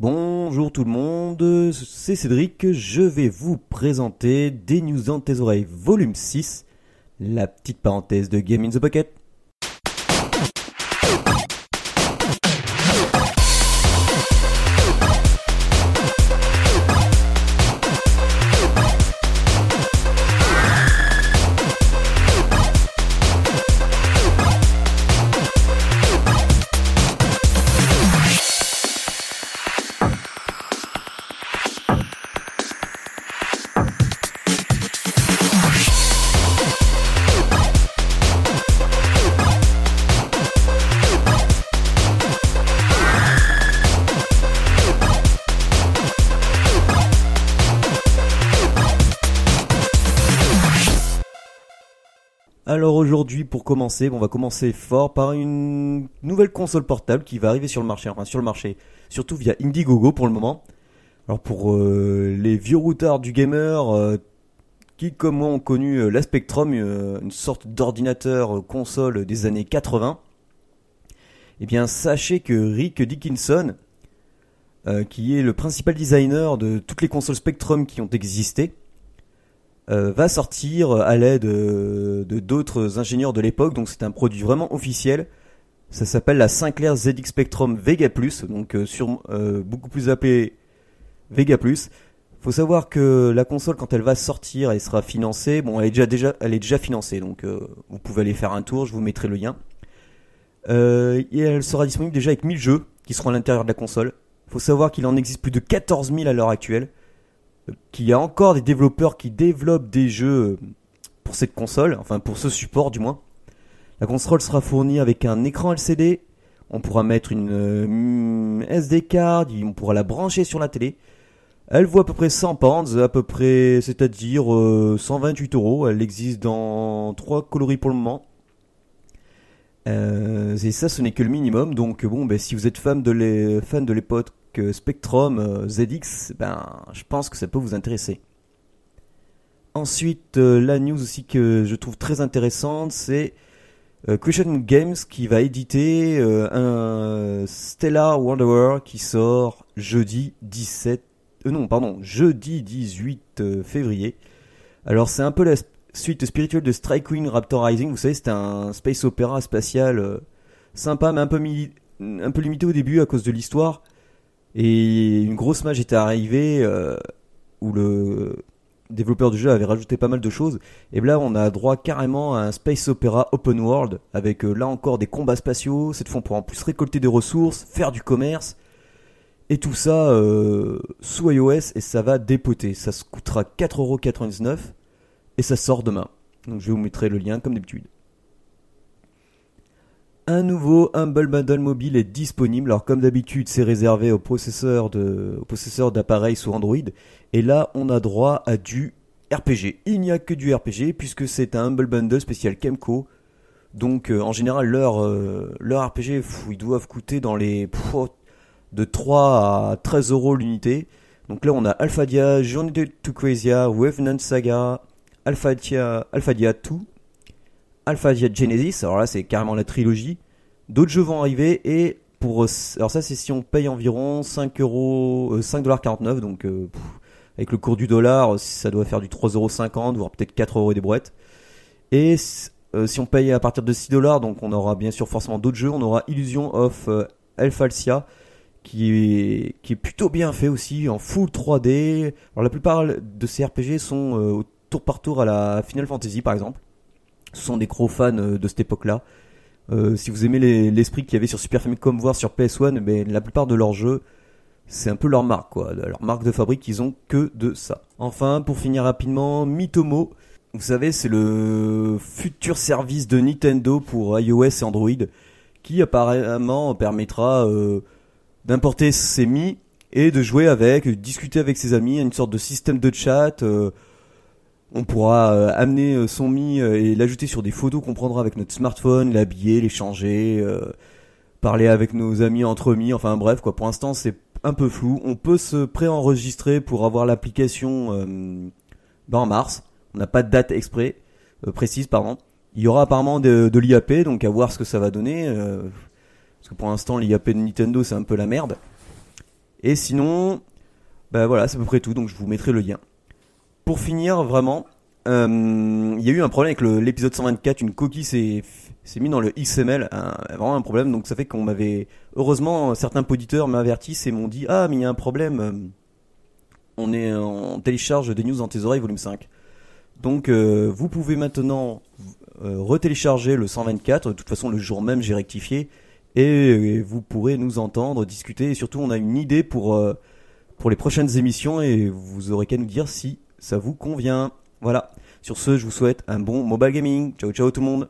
Bonjour tout le monde, c'est Cédric, je vais vous présenter des news dans tes oreilles volume 6, la petite parenthèse de Game in the Pocket. Alors aujourd'hui, pour commencer, on va commencer fort par une nouvelle console portable qui va arriver sur le marché, enfin sur le marché, surtout via Indiegogo pour le moment. Alors pour euh, les vieux routards du gamer, euh, qui comme moi ont connu euh, la Spectrum, une sorte d'ordinateur console des années 80, eh bien sachez que Rick Dickinson, qui est le principal designer de toutes les consoles Spectrum qui ont existé, euh, va sortir à l'aide euh, de d'autres ingénieurs de l'époque. Donc c'est un produit vraiment officiel. Ça s'appelle la Sinclair ZX Spectrum Vega Plus, donc euh, beaucoup plus appelé Vega Plus. Faut savoir que la console, quand elle va sortir, elle sera financée. Bon, elle est déjà, déjà, elle est déjà financée, donc vous pouvez aller faire un tour. Je vous mettrai le lien. et elle sera disponible déjà avec 1000 jeux qui seront à l'intérieur de la console. Faut savoir qu'il en existe plus de 14 000 à l'heure actuelle qu'il y a encore des développeurs qui développent des jeux pour cette console, enfin pour ce support du moins. La console sera fournie avec un écran LCD, on pourra mettre une euh, SD card, on pourra la brancher sur la télé. Elle vaut à peu près 100 pounds, à peu près, c'est-à-dire 128 euh, euros. Elle existe dans trois coloris pour le moment. Euh, et ça, ce n'est que le minimum. Donc bon, ben, si vous êtes fan de l'époque Spectrum euh, ZX, ben, je pense que ça peut vous intéresser. Ensuite, euh, la news aussi que je trouve très intéressante, c'est euh, Christian Games qui va éditer un Stellar Wanderer qui sort jeudi 17, non, pardon, jeudi 18 février. Alors c'est un peu la suite spirituelle de Strike Queen Raptor Rising. Vous savez, c'est un space opéra spatial sympa, mais un peu limité au début à cause de l'histoire. Et une grosse mage était arrivée euh, où le développeur du jeu avait rajouté pas mal de choses. Et là, on a droit carrément à un space opera open world avec euh, là encore des combats spatiaux. Cette fois, on pourra en plus récolter des ressources, faire du commerce. Et tout ça euh, sous iOS et ça va dépoter. Ça se coûtera 4,99€ et ça sort demain. Donc je vous mettrai le lien comme d'habitude. Un nouveau Humble Bundle mobile est disponible. Alors comme d'habitude, c'est réservé aux possesseurs de, possesseurs d'appareils sous Android. Et là, on a droit à du RPG. Il n'y a que du RPG puisque c'est un Humble Bundle spécial Kemco. Donc euh, en général, leur, euh, leur RPG, ils doivent coûter dans les de 3 à 13 euros l'unité. Donc là, on a Alphadia, Journey to Crazyia, Revenant Saga, Alphadia, Alphadia 2 Alpha Genesis, alors là c'est carrément la trilogie. D'autres jeux vont arriver et pour alors ça c'est si on paye environ 5 euros 5,49$ donc euh, avec le cours du dollar ça doit faire du 3,50€ voire peut-être 4 euros des brouettes. Et euh, si on paye à partir de 6 dollars donc on aura bien sûr forcément d'autres jeux, on aura Illusion of euh, qui est, qui est plutôt bien fait aussi en full 3D. Alors la plupart de ces RPG sont tour par tour à la Final Fantasy par exemple. Sont des gros fans euh, de cette époque-là. Euh, si vous aimez l'esprit qu'il y avait sur Super Famicom, voire sur PS1, mais la plupart de leurs jeux, c'est un peu leur marque, quoi. Leur marque de fabrique, ils ont que de ça. Enfin, pour finir rapidement, Mitomo. Vous savez, c'est le futur service de Nintendo pour iOS et Android qui apparemment permettra euh, d'importer ses Mi et de jouer avec, discuter avec ses amis, une sorte de système de chat. On pourra euh, amener euh, son Mi euh, et l'ajouter sur des photos qu'on prendra avec notre smartphone, l'habiller, l'échanger, parler avec nos amis entre Mi, enfin bref quoi. Pour l'instant c'est un peu flou. On peut se préenregistrer pour avoir l'application ben, en mars. On n'a pas de date exprès, précise pardon. Il y aura apparemment de, de l'IAP, donc à voir ce que ça va donner. parce que pour l'instant l'IAP de Nintendo c'est un peu la merde. Et sinon, bah voilà, c'est à peu près tout, donc je vous mettrai le lien. Pour finir, vraiment, euh, il y a eu un problème avec l'épisode 124, une coquille s'est s'est mis dans le XML, vraiment un problème, donc ça fait qu'on m'avait... Heureusement, certains auditeurs m'avertissent et m'ont dit « Ah, mais il y a un problème, euh, on, est, on télécharge des news dans tes oreilles, volume 5 ». Donc euh, vous pouvez maintenant euh, retélécharger le 124, de toute façon le jour même j'ai rectifié, et vous pourrez nous entendre, discuter, et surtout on a une idée pour, pour les prochaines émissions, et vous aurez qu'à nous dire si ça vous convient. Voilà, sur ce je vous souhaite un bon mobile gaming, ciao ciao tout le monde